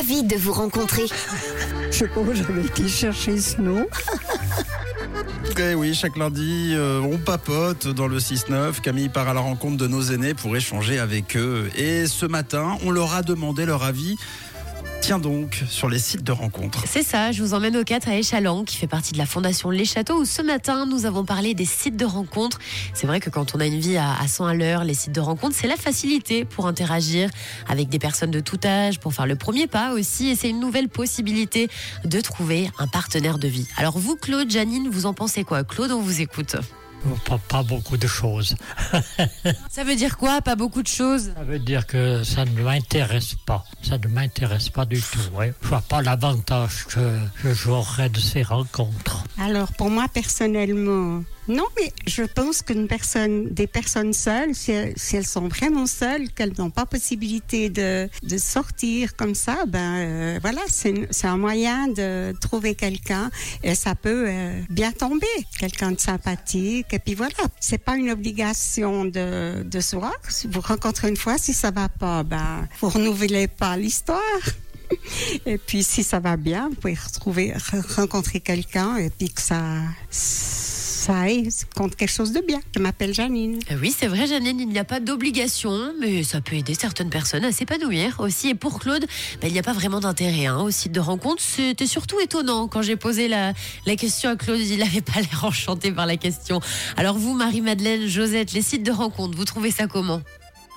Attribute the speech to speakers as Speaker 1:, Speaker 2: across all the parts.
Speaker 1: ravie de vous rencontrer.
Speaker 2: Je sais pas où j'avais été chercher ce nom.
Speaker 3: Eh oui, chaque lundi, euh, on papote dans le 6-9. Camille part à la rencontre de nos aînés pour échanger avec eux. Et ce matin, on leur a demandé leur avis. Tiens donc, sur les sites de rencontres.
Speaker 4: C'est ça, je vous emmène au 4 à Échalant, qui fait partie de la fondation Les Châteaux, où ce matin, nous avons parlé des sites de rencontres. C'est vrai que quand on a une vie à 100 à l'heure, les sites de rencontres, c'est la facilité pour interagir avec des personnes de tout âge, pour faire le premier pas aussi, et c'est une nouvelle possibilité de trouver un partenaire de vie. Alors vous, Claude, Janine, vous en pensez quoi? Claude, on vous écoute.
Speaker 5: Pas, pas beaucoup de choses.
Speaker 4: Ça veut dire quoi Pas beaucoup de choses?
Speaker 5: Ça veut dire que ça ne m'intéresse pas. Ça ne m'intéresse pas du tout. Ouais. Je vois pas l'avantage que, que j'aurais de ces rencontres.
Speaker 2: Alors, pour moi, personnellement, non, mais je pense qu'une personne, des personnes seules, si elles, sont vraiment seules, qu'elles n'ont pas possibilité de, sortir comme ça, ben euh, voilà, c'est un moyen de trouver quelqu'un et ça peut euh, bien tomber, quelqu'un de sympathique. Et puis voilà, c'est pas une obligation de, de se voir. Si vous rencontrez une fois, si ça va pas, ben vous renouvelez pas l'histoire. Et puis si ça va bien, vous pouvez retrouver, re- rencontrer quelqu'un et puis que ça, aille contre quelque chose de bien. Je m'appelle Janine.
Speaker 4: Euh, Oui, c'est vrai, Janine, il n'y a pas d'obligation, mais ça peut aider certaines personnes à s'épanouir aussi. Et pour Claude, ben, il n'y a pas vraiment d'intérêt hein, au site de rencontre. C'était surtout étonnant quand j'ai posé la, la question à Claude. Il n'avait pas l'air enchanté par la question. Alors vous, Marie-Madeleine, Josette, les sites de rencontre, vous trouvez ça comment?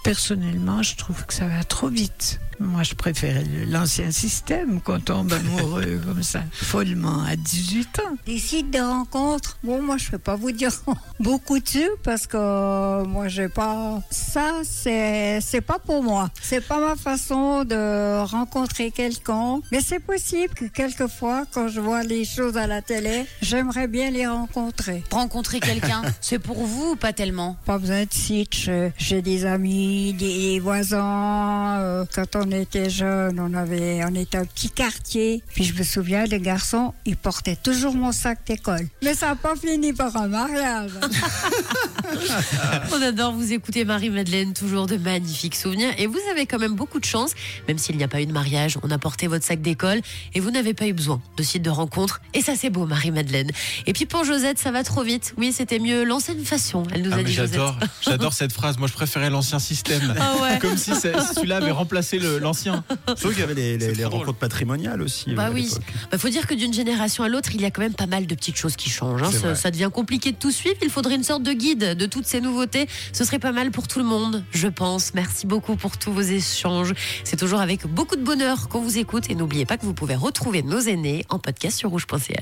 Speaker 6: Personnellement, je trouve que ça va trop vite. Moi, je préfère l'ancien système qu'on tombe amoureux comme ça, follement, à 18 ans.
Speaker 7: Les sites de rencontres, bon, moi, je ne vais pas vous dire beaucoup dessus parce que euh, moi, j'ai pas. Ça, c'est, c'est pas pour moi. C'est pas ma façon de rencontrer quelqu'un. Mais c'est possible que quelquefois, quand je vois les choses à la télé, j'aimerais bien les rencontrer.
Speaker 8: Rencontrer quelqu'un, c'est pour vous ou pas tellement?
Speaker 7: Pas besoin de site. J'ai des amis, des voisins. euh, quand on était jeune, on avait, on était un petit quartier. Puis je me souviens, les garçons, ils portaient toujours mon sac d'école. Mais ça n'a pas fini par un mariage.
Speaker 4: On adore vous écouter, Marie-Madeleine. Toujours de magnifiques souvenirs. Et vous avez quand même beaucoup de chance, même s'il n'y a pas eu de mariage. On a porté votre sac d'école et vous n'avez pas eu besoin de site de rencontre. Et ça, c'est beau, Marie-Madeleine. Et puis pour Josette, ça va trop vite. Oui, c'était mieux l'ancienne façon. Elle nous
Speaker 9: Ah,
Speaker 4: a
Speaker 9: mais
Speaker 4: dit Josette.
Speaker 9: j'adore cette phrase. Moi, je préférais l'ancien système.
Speaker 4: Ah ouais.
Speaker 9: Comme si celui-là avait remplacé l'ancien.
Speaker 3: Trouve qu'il y avait les, rencontres patrimoniales aussi.
Speaker 4: Bah oui, il faut dire que d'une génération à l'autre, il y a quand même pas mal de petites choses qui changent. hein. Ça, ça devient compliqué de tout suivre. Il faudrait une sorte de guide de toutes ces nouveautés. Ce serait pas mal pour tout le monde, je pense. Merci beaucoup pour tous vos échanges. C'est toujours avec beaucoup de bonheur qu'on vous écoute. Et n'oubliez pas que vous pouvez retrouver nos aînés en podcast sur rouge.ch.